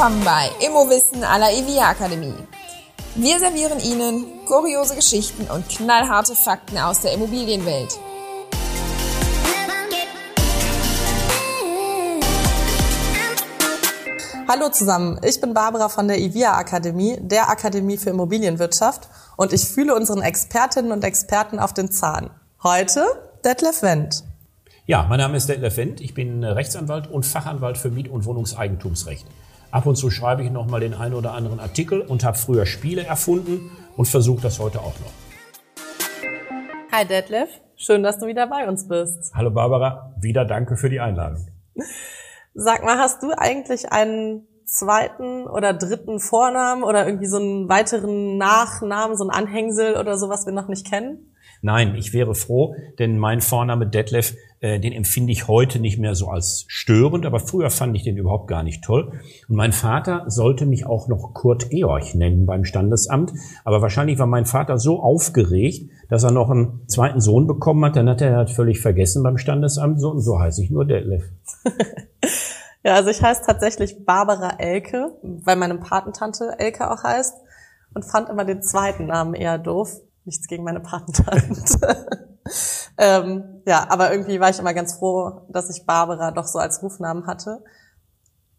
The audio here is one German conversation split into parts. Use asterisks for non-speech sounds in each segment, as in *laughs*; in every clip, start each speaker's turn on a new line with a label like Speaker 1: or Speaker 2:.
Speaker 1: willkommen bei Immowissen à la EVIA Akademie. Wir servieren Ihnen kuriose Geschichten und knallharte Fakten aus der Immobilienwelt.
Speaker 2: Hallo zusammen, ich bin Barbara von der EVIA Akademie, der Akademie für Immobilienwirtschaft und ich fühle unseren Expertinnen und Experten auf den Zahn. Heute Detlef Wendt.
Speaker 3: Ja, mein Name ist Detlef Wendt. Ich bin Rechtsanwalt und Fachanwalt für Miet- und Wohnungseigentumsrecht. Ab und zu schreibe ich noch mal den einen oder anderen Artikel und habe früher Spiele erfunden und versuche das heute auch noch.
Speaker 2: Hi Detlef, schön, dass du wieder bei uns bist.
Speaker 3: Hallo Barbara, wieder danke für die Einladung.
Speaker 2: Sag mal, hast du eigentlich einen zweiten oder dritten Vornamen oder irgendwie so einen weiteren Nachnamen, so ein Anhängsel oder so, was wir noch nicht kennen?
Speaker 3: Nein, ich wäre froh, denn mein Vorname Detlef, den empfinde ich heute nicht mehr so als störend, aber früher fand ich den überhaupt gar nicht toll. Und mein Vater sollte mich auch noch Kurt Georg nennen beim Standesamt, aber wahrscheinlich war mein Vater so aufgeregt, dass er noch einen zweiten Sohn bekommen hat, dann hat er halt völlig vergessen beim Standesamt, so und so heiße ich nur Detlef. *laughs*
Speaker 2: ja, also ich heiße tatsächlich Barbara Elke, weil meine Patentante Elke auch heißt und fand immer den zweiten Namen eher doof. Nichts gegen meine Patentante. *laughs* ähm, ja, aber irgendwie war ich immer ganz froh, dass ich Barbara doch so als Rufnamen hatte.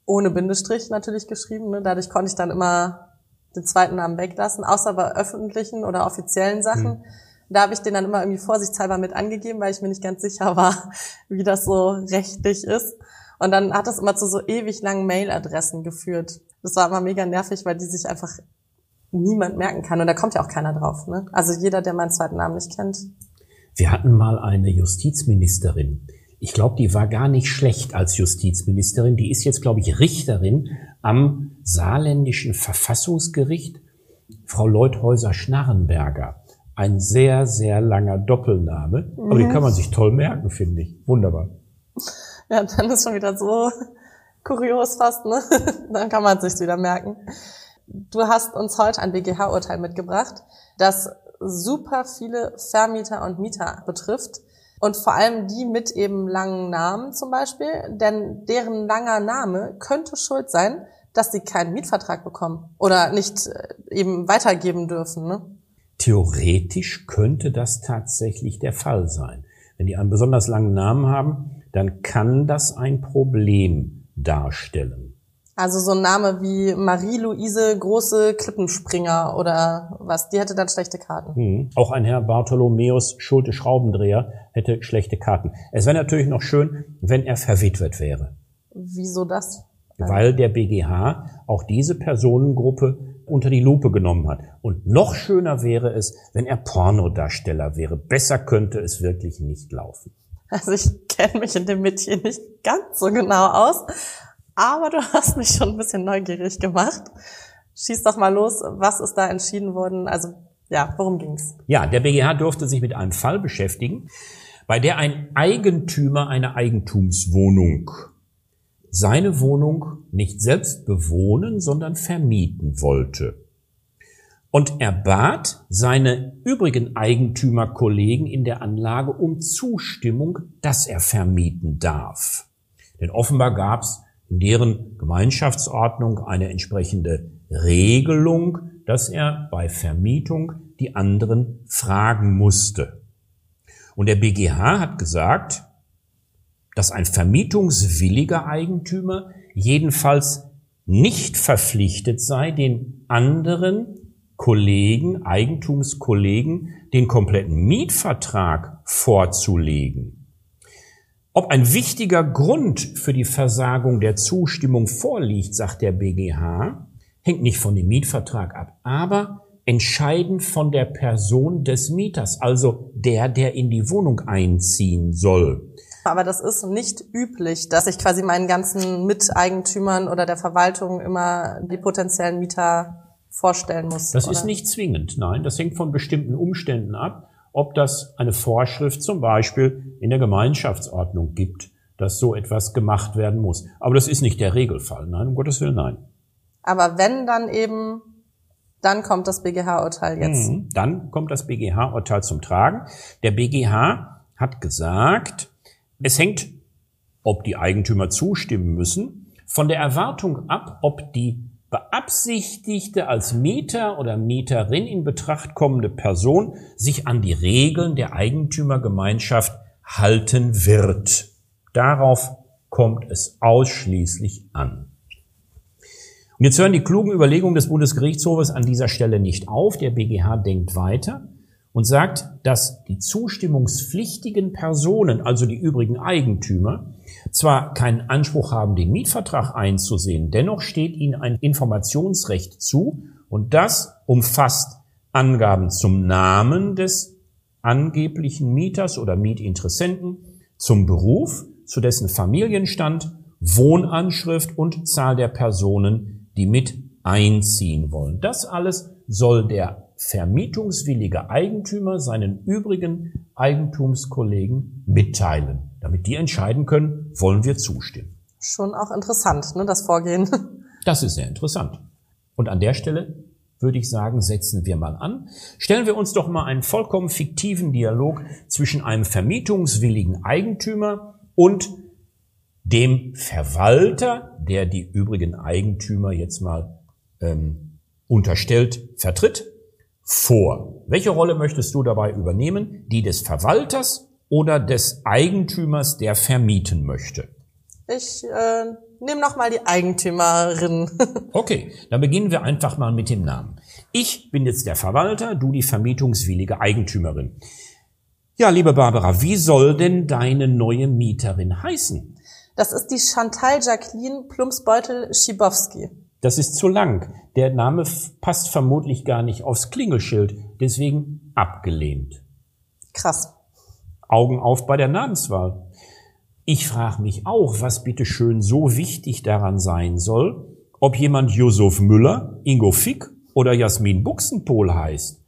Speaker 2: Ohne Bindestrich natürlich geschrieben. Ne? Dadurch konnte ich dann immer den zweiten Namen weglassen, außer bei öffentlichen oder offiziellen Sachen. Mhm. Da habe ich den dann immer irgendwie vorsichtshalber mit angegeben, weil ich mir nicht ganz sicher war, *laughs* wie das so rechtlich ist. Und dann hat das immer zu so ewig langen Mailadressen geführt. Das war immer mega nervig, weil die sich einfach niemand merken kann. Und da kommt ja auch keiner drauf. Ne? Also jeder, der meinen zweiten Namen nicht kennt.
Speaker 3: Wir hatten mal eine Justizministerin. Ich glaube, die war gar nicht schlecht als Justizministerin. Die ist jetzt, glaube ich, Richterin am saarländischen Verfassungsgericht. Frau Leuthäuser-Schnarrenberger. Ein sehr, sehr langer Doppelname. Aber mhm. den kann man sich toll merken, finde ich. Wunderbar.
Speaker 2: Ja, dann ist schon wieder so kurios fast, ne? *laughs* dann kann man sich wieder merken. Du hast uns heute ein BGH-Urteil mitgebracht, das super viele Vermieter und Mieter betrifft. Und vor allem die mit eben langen Namen zum Beispiel, denn deren langer Name könnte schuld sein, dass sie keinen Mietvertrag bekommen oder nicht äh, eben weitergeben dürfen. Ne?
Speaker 3: Theoretisch könnte das tatsächlich der Fall sein. Wenn die einen besonders langen Namen haben, dann kann das ein Problem darstellen.
Speaker 2: Also so ein Name wie Marie-Louise Große Klippenspringer oder was, die hätte dann schlechte Karten.
Speaker 3: Hm. Auch ein Herr Bartholomäus Schulte Schraubendreher hätte schlechte Karten. Es wäre natürlich noch schön, wenn er verwitwet wäre.
Speaker 2: Wieso das?
Speaker 3: Weil der BGH auch diese Personengruppe unter die Lupe genommen hat. Und noch schöner wäre es, wenn er Pornodarsteller wäre. Besser könnte es wirklich nicht laufen.
Speaker 2: Also ich kenne mich in dem Metier nicht ganz so genau aus. Aber du *laughs* hast mich schon ein bisschen neugierig gemacht. Schieß doch mal los. Was ist da entschieden worden? Also, ja, worum ging's?
Speaker 3: Ja, der BGH durfte sich mit einem Fall beschäftigen, bei der ein Eigentümer einer Eigentumswohnung seine Wohnung nicht selbst bewohnen, sondern vermieten wollte. Und er bat seine übrigen Eigentümerkollegen in der Anlage um Zustimmung, dass er vermieten darf. Denn offenbar gab's in deren Gemeinschaftsordnung eine entsprechende Regelung, dass er bei Vermietung die anderen fragen musste. Und der BGH hat gesagt, dass ein vermietungswilliger Eigentümer jedenfalls nicht verpflichtet sei, den anderen Kollegen, Eigentumskollegen, den kompletten Mietvertrag vorzulegen. Ob ein wichtiger Grund für die Versagung der Zustimmung vorliegt, sagt der BGH, hängt nicht von dem Mietvertrag ab, aber entscheidend von der Person des Mieters, also der, der in die Wohnung einziehen soll.
Speaker 2: Aber das ist nicht üblich, dass ich quasi meinen ganzen Miteigentümern oder der Verwaltung immer die potenziellen Mieter vorstellen muss.
Speaker 3: Das
Speaker 2: oder?
Speaker 3: ist nicht zwingend, nein. Das hängt von bestimmten Umständen ab ob das eine Vorschrift zum Beispiel in der Gemeinschaftsordnung gibt, dass so etwas gemacht werden muss. Aber das ist nicht der Regelfall. Nein, um Gottes Willen, nein.
Speaker 2: Aber wenn dann eben, dann kommt das BGH-Urteil jetzt.
Speaker 3: Mhm, dann kommt das BGH-Urteil zum Tragen. Der BGH hat gesagt, es hängt, ob die Eigentümer zustimmen müssen, von der Erwartung ab, ob die beabsichtigte als Mieter oder Mieterin in Betracht kommende Person sich an die Regeln der Eigentümergemeinschaft halten wird. Darauf kommt es ausschließlich an. Und jetzt hören die klugen Überlegungen des Bundesgerichtshofes an dieser Stelle nicht auf. Der BGH denkt weiter und sagt, dass die zustimmungspflichtigen Personen, also die übrigen Eigentümer, zwar keinen Anspruch haben, den Mietvertrag einzusehen, dennoch steht ihnen ein Informationsrecht zu und das umfasst Angaben zum Namen des angeblichen Mieters oder Mietinteressenten, zum Beruf, zu dessen Familienstand, Wohnanschrift und Zahl der Personen, die mit einziehen wollen. Das alles soll der vermietungswillige Eigentümer seinen übrigen Eigentumskollegen mitteilen, damit die entscheiden können, wollen wir zustimmen.
Speaker 2: Schon auch interessant, ne, das Vorgehen. *laughs*
Speaker 3: Das ist sehr interessant. Und an der Stelle würde ich sagen, setzen wir mal an. Stellen wir uns doch mal einen vollkommen fiktiven Dialog zwischen einem vermietungswilligen Eigentümer und dem Verwalter, der die übrigen Eigentümer jetzt mal ähm, unterstellt vertritt vor. Welche Rolle möchtest du dabei übernehmen? Die des Verwalters oder des Eigentümers, der vermieten möchte?
Speaker 2: Ich äh, nehme noch mal die Eigentümerin. *laughs*
Speaker 3: okay, dann beginnen wir einfach mal mit dem Namen. Ich bin jetzt der Verwalter, du die vermietungswillige Eigentümerin. Ja, liebe Barbara, wie soll denn deine neue Mieterin heißen?
Speaker 2: Das ist die Chantal Jacqueline Plumpsbeutel-Schibowski.
Speaker 3: Das ist zu lang. Der Name passt vermutlich gar nicht aufs Klingelschild, deswegen abgelehnt.
Speaker 2: Krass.
Speaker 3: Augen auf bei der Namenswahl. Ich frage mich auch, was bitte schön so wichtig daran sein soll, ob jemand Josef Müller, Ingo Fick oder Jasmin Buxenpol heißt.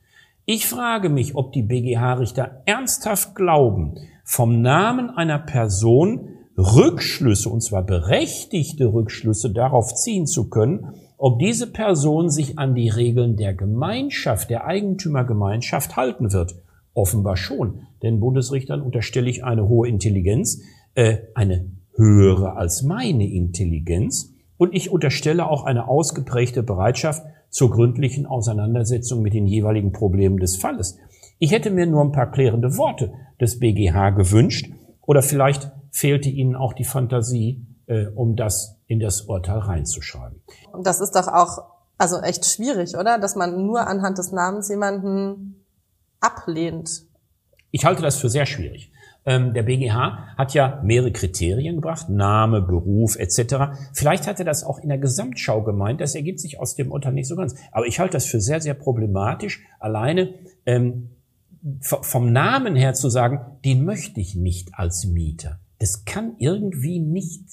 Speaker 3: Ich frage mich, ob die BGH-Richter ernsthaft glauben, vom Namen einer Person Rückschlüsse, und zwar berechtigte Rückschlüsse darauf ziehen zu können, ob diese Person sich an die Regeln der Gemeinschaft, der Eigentümergemeinschaft halten wird. Offenbar schon, denn Bundesrichtern unterstelle ich eine hohe Intelligenz, äh, eine höhere als meine Intelligenz, und ich unterstelle auch eine ausgeprägte Bereitschaft zur gründlichen Auseinandersetzung mit den jeweiligen Problemen des Falles. Ich hätte mir nur ein paar klärende Worte des BGH gewünscht oder vielleicht fehlte ihnen auch die Fantasie, äh, um das in das Urteil reinzuschreiben.
Speaker 2: Und das ist doch auch also echt schwierig, oder? Dass man nur anhand des Namens jemanden ablehnt.
Speaker 3: Ich halte das für sehr schwierig. Ähm, der BGH hat ja mehrere Kriterien gebracht, Name, Beruf etc. Vielleicht hat er das auch in der Gesamtschau gemeint, das ergibt sich aus dem Urteil nicht so ganz. Aber ich halte das für sehr, sehr problematisch, alleine ähm, vom Namen her zu sagen, den möchte ich nicht als Mieter. Das kann irgendwie nicht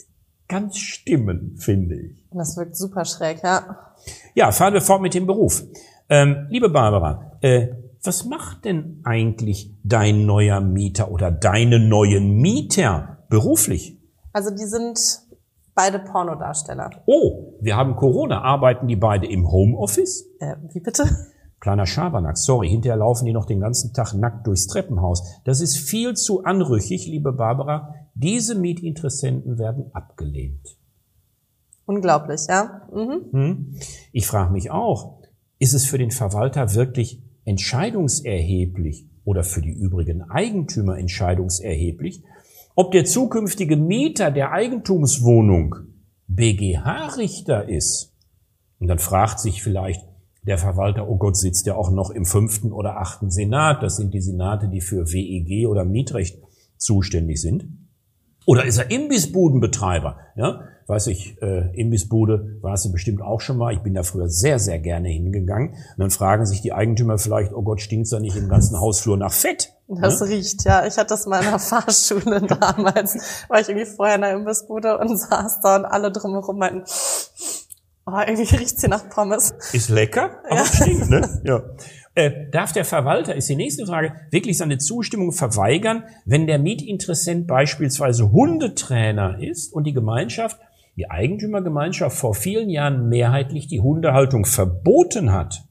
Speaker 3: ganz stimmen, finde ich.
Speaker 2: Das wirkt super schräg, ja.
Speaker 3: Ja, fahren wir fort mit dem Beruf. Ähm, liebe Barbara, äh, was macht denn eigentlich dein neuer Mieter oder deine neuen Mieter beruflich?
Speaker 2: Also die sind beide Pornodarsteller.
Speaker 3: Oh, wir haben Corona. Arbeiten die beide im Homeoffice?
Speaker 2: Äh, wie bitte?
Speaker 3: Kleiner Schabernack, sorry, hinterher laufen die noch den ganzen Tag nackt durchs Treppenhaus. Das ist viel zu anrüchig, liebe Barbara. Diese Mietinteressenten werden abgelehnt.
Speaker 2: Unglaublich, ja. Mhm.
Speaker 3: Hm? Ich frage mich auch, ist es für den Verwalter wirklich entscheidungserheblich oder für die übrigen Eigentümer entscheidungserheblich, ob der zukünftige Mieter der Eigentumswohnung BGH-Richter ist? Und dann fragt sich vielleicht, der Verwalter, oh Gott, sitzt ja auch noch im fünften oder achten Senat. Das sind die Senate, die für WEG oder Mietrecht zuständig sind. Oder ist er Imbissbudenbetreiber? Ja, weiß ich, äh, Imbissbude warst du bestimmt auch schon mal. Ich bin da früher sehr, sehr gerne hingegangen. Und dann fragen sich die Eigentümer vielleicht, oh Gott, stinkt's da nicht im ganzen Hausflur nach Fett?
Speaker 2: Das ja? riecht, ja. Ich hatte das mal in der *laughs* Fahrschule damals. War ich irgendwie vorher in der Imbissbude und *laughs* saß da und alle drumherum meinten, Oh, irgendwie riecht's hier nach Pommes.
Speaker 3: Ist lecker, aber ja. stinkt, ne? Ja. Äh, darf der Verwalter, ist die nächste Frage, wirklich seine Zustimmung verweigern, wenn der Mietinteressent beispielsweise Hundetrainer ist und die Gemeinschaft, die Eigentümergemeinschaft vor vielen Jahren mehrheitlich die Hundehaltung verboten hat?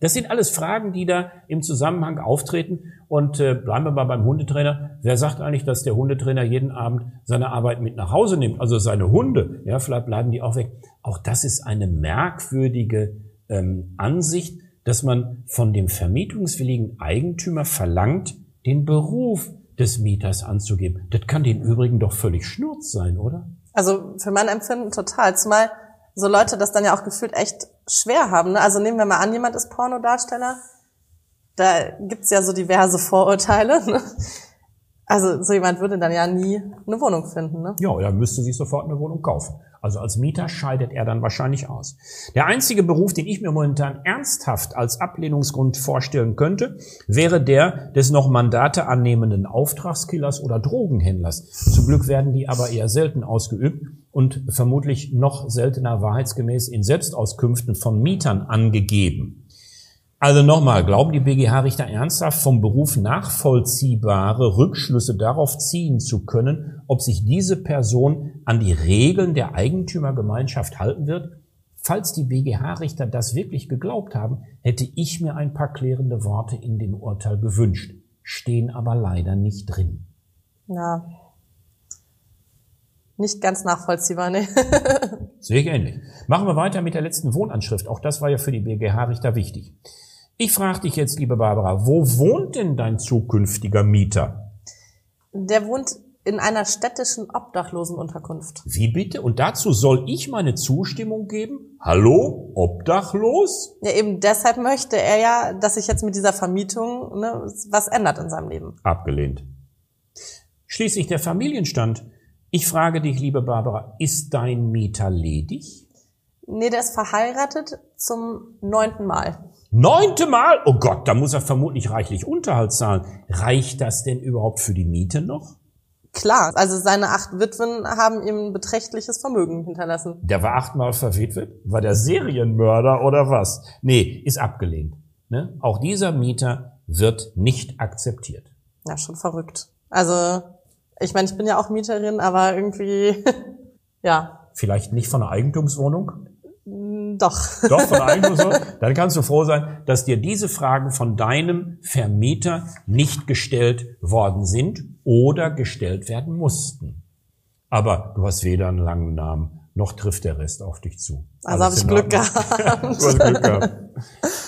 Speaker 3: Das sind alles Fragen, die da im Zusammenhang auftreten Und äh, bleiben wir mal beim Hundetrainer. Wer sagt eigentlich, dass der Hundetrainer jeden Abend seine Arbeit mit nach Hause nimmt? Also seine Hunde, ja, vielleicht bleiben die auch weg. Auch das ist eine merkwürdige ähm, Ansicht, dass man von dem vermietungswilligen Eigentümer verlangt, den Beruf des Mieters anzugeben. Das kann den übrigen doch völlig schnurz sein, oder?
Speaker 2: Also für mein Empfinden total. Zumal so Leute das dann ja auch gefühlt echt schwer haben. Ne? Also nehmen wir mal an, jemand ist Pornodarsteller. Da gibt's ja so diverse Vorurteile. Ne? Also so jemand würde dann ja nie eine Wohnung finden. Ne?
Speaker 3: Ja, er müsste sich sofort eine Wohnung kaufen. Also als Mieter scheidet er dann wahrscheinlich aus. Der einzige Beruf, den ich mir momentan ernsthaft als Ablehnungsgrund vorstellen könnte, wäre der des noch Mandate annehmenden Auftragskillers oder Drogenhändlers. Zum Glück werden die aber eher selten ausgeübt und vermutlich noch seltener wahrheitsgemäß in Selbstauskünften von Mietern angegeben. Also nochmal, glauben die BGH-Richter ernsthaft, vom Beruf nachvollziehbare Rückschlüsse darauf ziehen zu können, ob sich diese Person an die Regeln der Eigentümergemeinschaft halten wird? Falls die BGH-Richter das wirklich geglaubt haben, hätte ich mir ein paar klärende Worte in dem Urteil gewünscht, stehen aber leider nicht drin.
Speaker 2: Ja. Nicht ganz nachvollziehbar, ne? *laughs*
Speaker 3: Sehe ich ähnlich. Machen wir weiter mit der letzten Wohnanschrift. Auch das war ja für die BGH-Richter wichtig. Ich frage dich jetzt, liebe Barbara, wo wohnt denn dein zukünftiger Mieter?
Speaker 2: Der wohnt in einer städtischen Obdachlosenunterkunft.
Speaker 3: Wie bitte? Und dazu soll ich meine Zustimmung geben? Hallo? Obdachlos?
Speaker 2: Ja, eben deshalb möchte er ja, dass sich jetzt mit dieser Vermietung ne, was ändert in seinem Leben.
Speaker 3: Abgelehnt. Schließlich der Familienstand. Ich frage dich, liebe Barbara, ist dein Mieter ledig?
Speaker 2: Nee, der ist verheiratet zum neunten Mal.
Speaker 3: Neunte Mal? Oh Gott, da muss er vermutlich reichlich Unterhalt zahlen. Reicht das denn überhaupt für die Miete noch?
Speaker 2: Klar, also seine acht Witwen haben ihm ein beträchtliches Vermögen hinterlassen.
Speaker 3: Der war achtmal verwitwet? War der Serienmörder oder was? Nee, ist abgelehnt. Ne? Auch dieser Mieter wird nicht akzeptiert.
Speaker 2: Ja, schon verrückt. Also, ich meine, ich bin ja auch Mieterin, aber irgendwie, *laughs* ja.
Speaker 3: Vielleicht nicht von einer Eigentumswohnung?
Speaker 2: Doch.
Speaker 3: Doch, von Eigentumswohnung? *laughs* Dann kannst du froh sein, dass dir diese Fragen von deinem Vermieter nicht gestellt worden sind oder gestellt werden mussten. Aber du hast weder einen langen Namen, noch trifft der Rest auf dich zu.
Speaker 2: Also habe ich Glück gehabt. *laughs*
Speaker 3: Glück gehabt.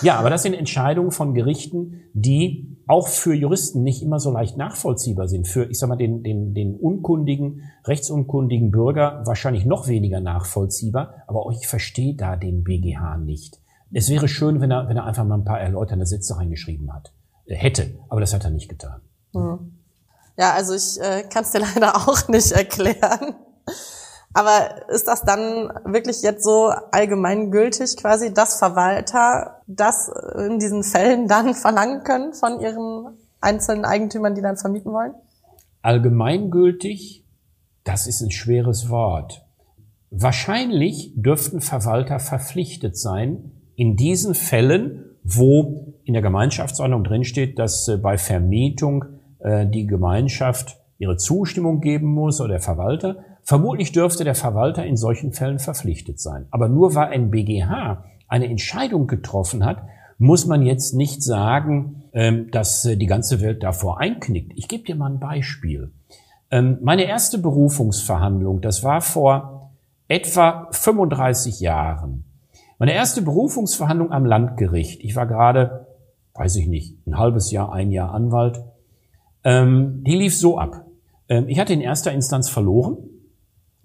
Speaker 3: Ja, aber das sind Entscheidungen von Gerichten, die auch für Juristen nicht immer so leicht nachvollziehbar sind. Für, ich sag mal, den, den, den unkundigen, rechtsunkundigen Bürger wahrscheinlich noch weniger nachvollziehbar. Aber auch ich verstehe da den BGH nicht. Es wäre schön, wenn er, wenn er einfach mal ein paar erläuternde Sätze reingeschrieben hat. Er hätte, aber das hat er nicht getan.
Speaker 2: Hm. Ja, also ich äh, kann es dir *laughs* leider auch nicht erklären. Aber ist das dann wirklich jetzt so allgemeingültig quasi, dass Verwalter das in diesen Fällen dann *laughs* verlangen können von ihren einzelnen Eigentümern, die dann vermieten wollen?
Speaker 3: Allgemeingültig, das ist ein schweres Wort. Wahrscheinlich dürften Verwalter verpflichtet sein, in diesen Fällen, wo in der Gemeinschaftsordnung drinsteht, dass äh, bei Vermietung äh, die Gemeinschaft ihre Zustimmung geben muss oder der Verwalter, Vermutlich dürfte der Verwalter in solchen Fällen verpflichtet sein. Aber nur weil ein BGH eine Entscheidung getroffen hat, muss man jetzt nicht sagen, ähm, dass äh, die ganze Welt davor einknickt. Ich gebe dir mal ein Beispiel. Ähm, meine erste Berufungsverhandlung, das war vor etwa 35 Jahren. Meine erste Berufungsverhandlung am Landgericht. Ich war gerade, weiß ich nicht, ein halbes Jahr, ein Jahr Anwalt. Ähm, die lief so ab. Ich hatte in erster Instanz verloren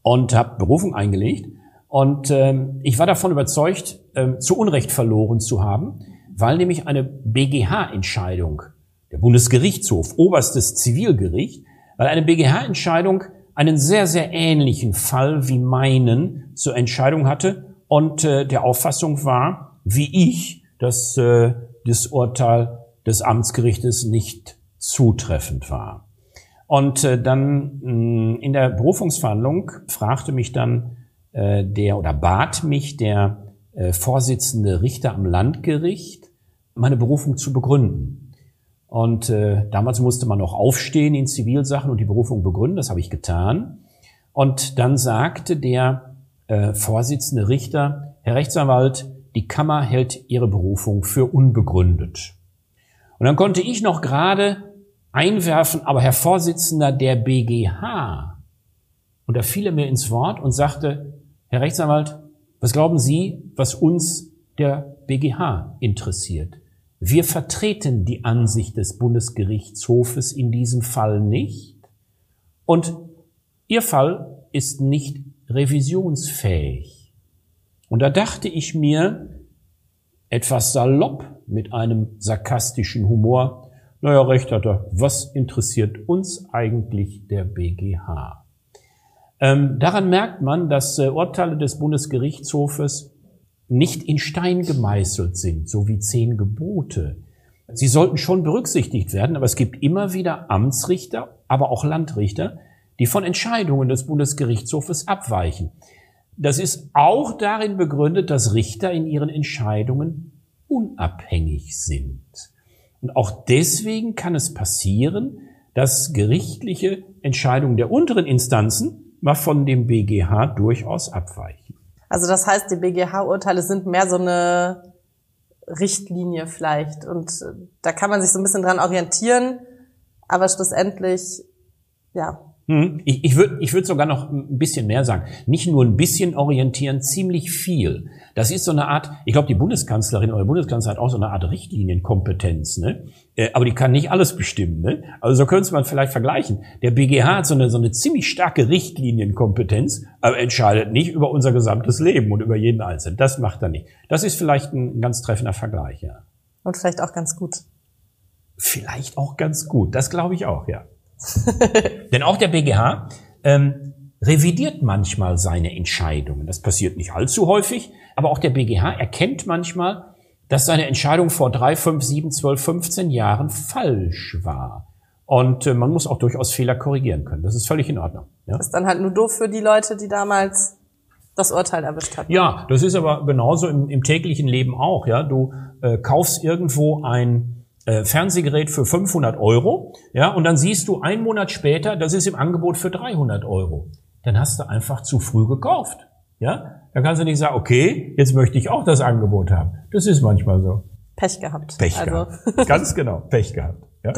Speaker 3: und habe Berufung eingelegt. Und ähm, ich war davon überzeugt, ähm, zu Unrecht verloren zu haben, weil nämlich eine BGH-Entscheidung, der Bundesgerichtshof, oberstes Zivilgericht, weil eine BGH-Entscheidung einen sehr, sehr ähnlichen Fall wie meinen zur Entscheidung hatte und äh, der Auffassung war, wie ich, dass äh, das Urteil des Amtsgerichtes nicht zutreffend war. Und äh, dann mh, mm, in der Berufungsverhandlung fragte mich dann äh, der oder bat mich der äh, Vorsitzende Richter am Landgericht, meine Berufung zu begründen. Und äh, damals musste man noch aufstehen in Zivilsachen und die Berufung begründen. Das habe ich getan. Und dann sagte der äh, Vorsitzende Richter, Herr Rechtsanwalt, die Kammer hält Ihre Berufung für unbegründet. Und dann konnte ich noch gerade einwerfen, aber Herr Vorsitzender der BGH. Und da fiel er mir ins Wort und sagte, Herr Rechtsanwalt, was glauben Sie, was uns der BGH interessiert? Wir vertreten die Ansicht des Bundesgerichtshofes in diesem Fall nicht. Und Ihr Fall ist nicht revisionsfähig. Und da dachte ich mir, etwas salopp mit einem sarkastischen Humor, naja, recht hat er, was interessiert uns eigentlich der BGH? Ähm, daran merkt man, dass äh, Urteile des Bundesgerichtshofes nicht in Stein gemeißelt sind, so wie zehn Gebote. Sie sollten schon berücksichtigt werden, aber es gibt immer wieder Amtsrichter, aber auch Landrichter, die von Entscheidungen des Bundesgerichtshofes abweichen. Das ist auch darin begründet, dass Richter in ihren Entscheidungen unabhängig sind. Und auch deswegen kann es passieren, dass gerichtliche Entscheidungen der unteren Instanzen mal von dem BGH durchaus abweichen.
Speaker 2: Also das heißt, die BGH-Urteile sind mehr so eine Richtlinie vielleicht und da kann man sich so ein bisschen dran orientieren, aber schlussendlich, ja.
Speaker 3: Ich, ich würde ich würd sogar noch ein bisschen mehr sagen. Nicht nur ein bisschen orientieren, ziemlich viel. Das ist so eine Art, ich glaube, die Bundeskanzlerin oder der Bundeskanzler hat auch so eine Art Richtlinienkompetenz, ne? Äh, aber die kann nicht alles bestimmen. Ne? Also so könnte man vielleicht vergleichen. Der BGH hat so eine, so eine ziemlich starke Richtlinienkompetenz, aber entscheidet nicht über unser gesamtes Leben und über jeden Einzelnen. Das macht er nicht. Das ist vielleicht ein ganz treffender Vergleich, ja.
Speaker 2: Und vielleicht auch ganz gut.
Speaker 3: Vielleicht auch ganz gut. Das glaube ich auch, ja. *laughs* Denn auch der BGH ähm, revidiert manchmal seine Entscheidungen. Das passiert nicht allzu häufig, aber auch der BGH erkennt manchmal, dass seine Entscheidung vor drei, fünf, sieben, zwölf, 15 Jahren falsch war. Und äh, man muss auch durchaus Fehler korrigieren können. Das ist völlig in Ordnung.
Speaker 2: Ja? Das ist dann halt nur doof für die Leute, die damals das Urteil erwischt hatten.
Speaker 3: Ja, das ist aber genauso im, im täglichen Leben auch. Ja, du äh, kaufst irgendwo ein äh, Fernsehgerät für 500 Euro, ja, und dann siehst du einen Monat später, das ist im Angebot für 300 Euro. Dann hast du einfach zu früh gekauft, ja. Dann kannst du nicht sagen, okay, jetzt möchte ich auch das Angebot haben. Das ist manchmal so.
Speaker 2: Pech gehabt.
Speaker 3: Pech also. gehabt. Ganz genau, Pech gehabt. Ja.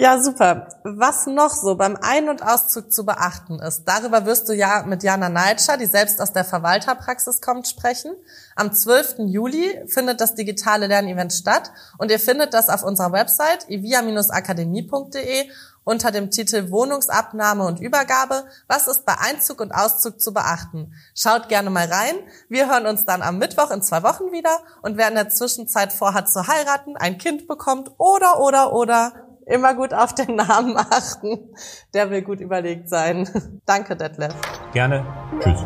Speaker 2: Ja, super. Was noch so beim Ein- und Auszug zu beachten ist, darüber wirst du ja mit Jana Neitscher, die selbst aus der Verwalterpraxis kommt, sprechen. Am 12. Juli findet das digitale Lernevent statt und ihr findet das auf unserer Website ivia-akademie.de unter dem Titel Wohnungsabnahme und Übergabe. Was ist bei Einzug und Auszug zu beachten? Schaut gerne mal rein. Wir hören uns dann am Mittwoch in zwei Wochen wieder und wer in der Zwischenzeit vorhat zu heiraten, ein Kind bekommt oder, oder, oder immer gut auf den Namen achten. Der will gut überlegt sein. Danke, Detlef.
Speaker 3: Gerne. Tschüss.